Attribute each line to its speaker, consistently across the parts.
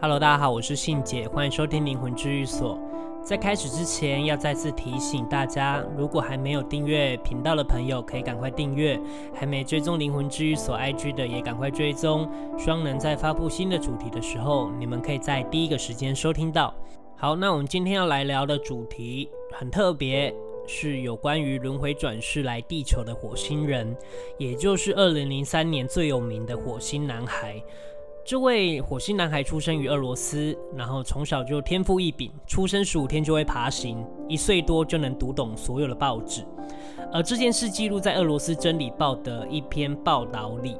Speaker 1: Hello，大家好，我是信姐，欢迎收听灵魂治愈所。在开始之前，要再次提醒大家，如果还没有订阅频道的朋友，可以赶快订阅；还没追踪灵魂治愈所 IG 的，也赶快追踪。希望能在发布新的主题的时候，你们可以在第一个时间收听到。好，那我们今天要来聊的主题很特别，是有关于轮回转世来地球的火星人，也就是二零零三年最有名的火星男孩。这位火星男孩出生于俄罗斯，然后从小就天赋异禀，出生十五天就会爬行，一岁多就能读懂所有的报纸。而这件事记录在俄罗斯真理报的一篇报道里。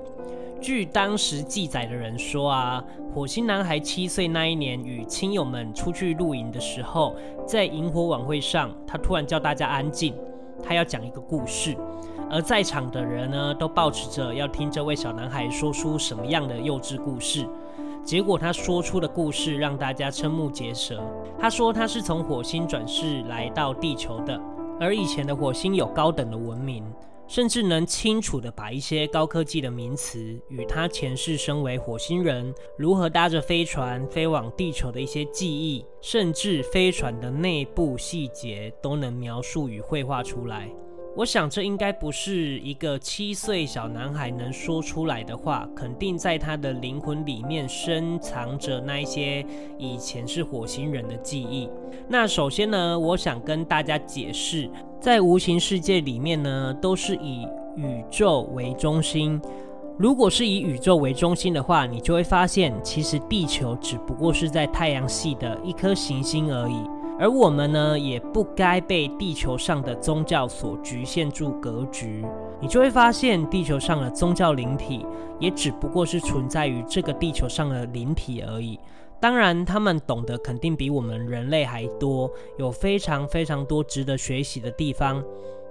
Speaker 1: 据当时记载的人说啊，火星男孩七岁那一年，与亲友们出去露营的时候，在萤火晚会上，他突然叫大家安静，他要讲一个故事。而在场的人呢，都抱持着要听这位小男孩说出什么样的幼稚故事。结果他说出的故事让大家瞠目结舌。他说他是从火星转世来到地球的，而以前的火星有高等的文明，甚至能清楚地把一些高科技的名词与他前世身为火星人如何搭着飞船飞往地球的一些记忆，甚至飞船的内部细节都能描述与绘画出来。我想，这应该不是一个七岁小男孩能说出来的话，肯定在他的灵魂里面深藏着那一些以前是火星人的记忆。那首先呢，我想跟大家解释，在无形世界里面呢，都是以宇宙为中心。如果是以宇宙为中心的话，你就会发现，其实地球只不过是在太阳系的一颗行星而已。而我们呢，也不该被地球上的宗教所局限住格局。你就会发现，地球上的宗教灵体也只不过是存在于这个地球上的灵体而已。当然，他们懂得肯定比我们人类还多，有非常非常多值得学习的地方。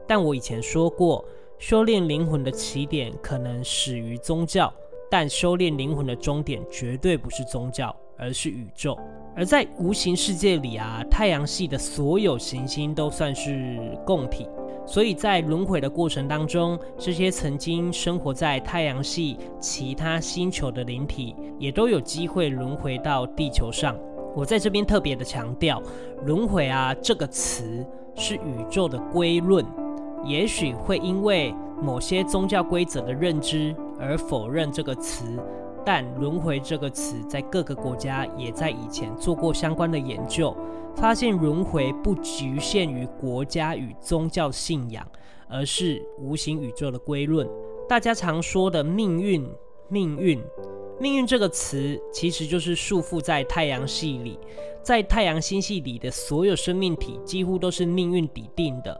Speaker 1: 但我以前说过，修炼灵魂的起点可能始于宗教，但修炼灵魂的终点绝对不是宗教，而是宇宙。而在无形世界里啊，太阳系的所有行星都算是共体，所以在轮回的过程当中，这些曾经生活在太阳系其他星球的灵体，也都有机会轮回到地球上。我在这边特别的强调，轮回啊这个词是宇宙的归论，也许会因为某些宗教规则的认知而否认这个词。但“轮回”这个词在各个国家也在以前做过相关的研究，发现轮回不局限于国家与宗教信仰，而是无形宇宙的归论。大家常说的命运，命运，命运这个词其实就是束缚在太阳系里，在太阳星系里的所有生命体几乎都是命运底定的，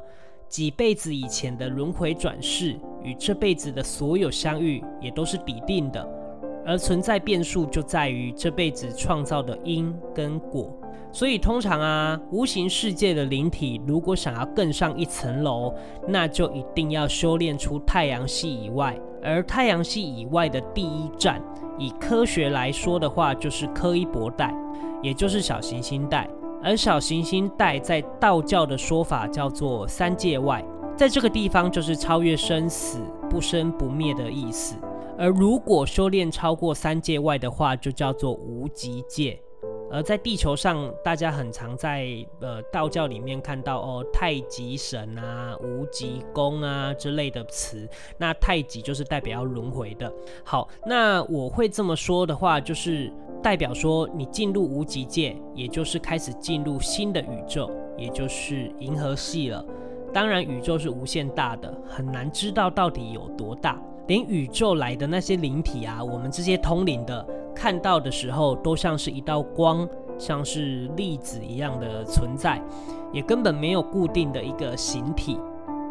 Speaker 1: 几辈子以前的轮回转世与这辈子的所有相遇也都是底定的。而存在变数就在于这辈子创造的因跟果，所以通常啊，无形世界的灵体如果想要更上一层楼，那就一定要修炼出太阳系以外，而太阳系以外的第一站，以科学来说的话，就是柯伊伯带，也就是小行星带，而小行星带在道教的说法叫做三界外，在这个地方就是超越生死、不生不灭的意思。而如果修炼超过三界外的话，就叫做无极界。而在地球上，大家很常在呃道教里面看到哦，太极神啊、无极宫啊之类的词。那太极就是代表要轮回的。好，那我会这么说的话，就是代表说你进入无极界，也就是开始进入新的宇宙，也就是银河系了。当然，宇宙是无限大的，很难知道到底有多大。连宇宙来的那些灵体啊，我们这些通灵的看到的时候，都像是一道光，像是粒子一样的存在，也根本没有固定的一个形体。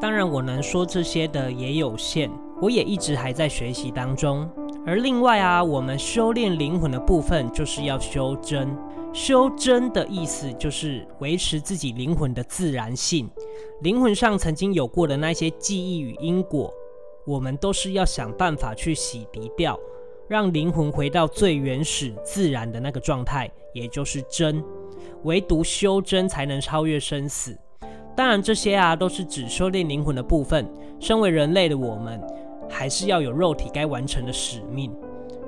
Speaker 1: 当然，我能说这些的也有限，我也一直还在学习当中。而另外啊，我们修炼灵魂的部分，就是要修真。修真的意思就是维持自己灵魂的自然性，灵魂上曾经有过的那些记忆与因果。我们都是要想办法去洗涤掉，让灵魂回到最原始自然的那个状态，也就是真。唯独修真才能超越生死。当然，这些啊都是指修炼灵魂的部分。身为人类的我们，还是要有肉体该完成的使命，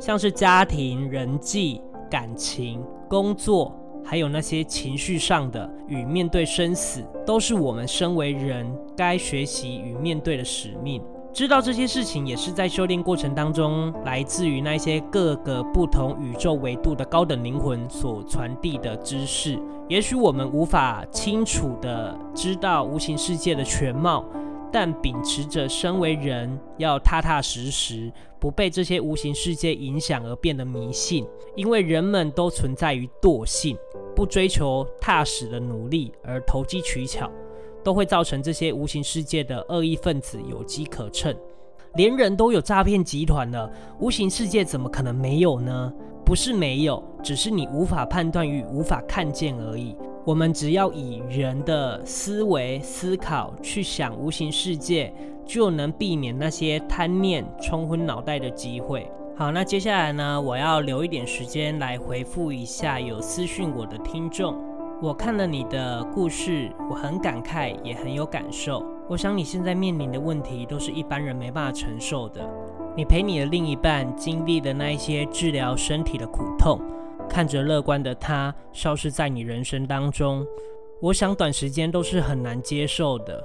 Speaker 1: 像是家庭、人际、感情、工作，还有那些情绪上的与面对生死，都是我们身为人该学习与面对的使命。知道这些事情，也是在修炼过程当中，来自于那些各个不同宇宙维度的高等灵魂所传递的知识。也许我们无法清楚地知道无形世界的全貌，但秉持着身为人要踏踏实实，不被这些无形世界影响而变得迷信。因为人们都存在于惰性，不追求踏实的努力，而投机取巧。都会造成这些无形世界的恶意分子有机可乘，连人都有诈骗集团了，无形世界怎么可能没有呢？不是没有，只是你无法判断与无法看见而已。我们只要以人的思维思考去想无形世界，就能避免那些贪念冲昏脑袋的机会。好，那接下来呢，我要留一点时间来回复一下有私讯我的听众。我看了你的故事，我很感慨，也很有感受。我想你现在面临的问题，都是一般人没办法承受的。你陪你的另一半经历的那一些治疗身体的苦痛，看着乐观的他消失在你人生当中，我想短时间都是很难接受的。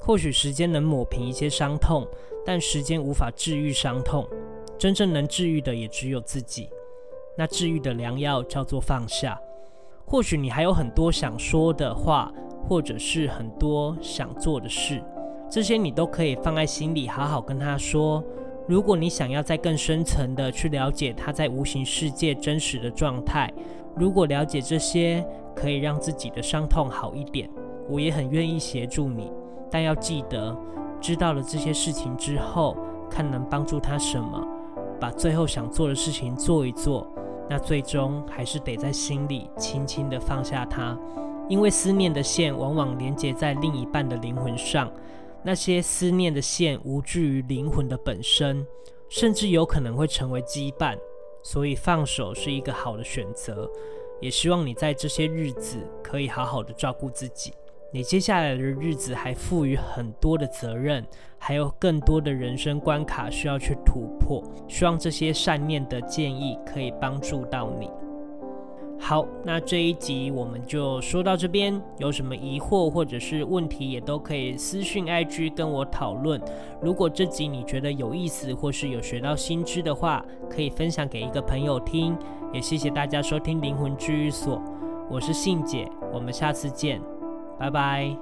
Speaker 1: 或许时间能抹平一些伤痛，但时间无法治愈伤痛。真正能治愈的也只有自己。那治愈的良药叫做放下。或许你还有很多想说的话，或者是很多想做的事，这些你都可以放在心里，好好跟他说。如果你想要再更深层的去了解他在无形世界真实的状态，如果了解这些可以让自己的伤痛好一点，我也很愿意协助你。但要记得，知道了这些事情之后，看能帮助他什么，把最后想做的事情做一做。那最终还是得在心里轻轻地放下它，因为思念的线往往连接在另一半的灵魂上，那些思念的线无惧于灵魂的本身，甚至有可能会成为羁绊，所以放手是一个好的选择。也希望你在这些日子可以好好的照顾自己。你接下来的日子还赋予很多的责任，还有更多的人生关卡需要去破。希望这些善念的建议可以帮助到你。好，那这一集我们就说到这边。有什么疑惑或者是问题，也都可以私讯 IG 跟我讨论。如果这集你觉得有意思，或是有学到新知的话，可以分享给一个朋友听。也谢谢大家收听灵魂治愈所，我是信姐，我们下次见。拜拜。